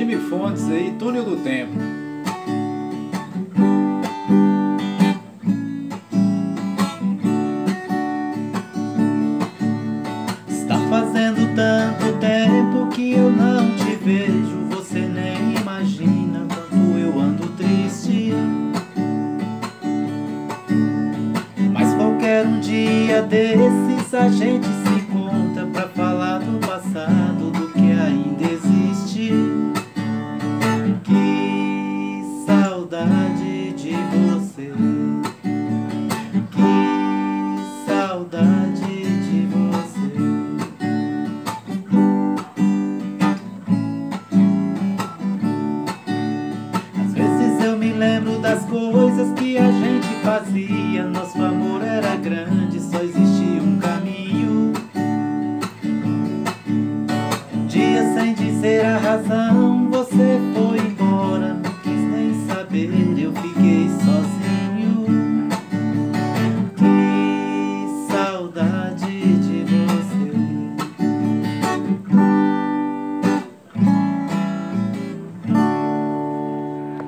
Jimmy Fontes aí, Túnel do Tempo. Está fazendo tanto tempo que eu não te vejo. Você nem imagina quanto eu ando triste. Mas qualquer um dia desses a gente se de você. Que saudade de você. Às vezes eu me lembro das coisas que a gente fazia. Nosso amor era grande, só existia um caminho. Um dia, sem dizer a razão, você foi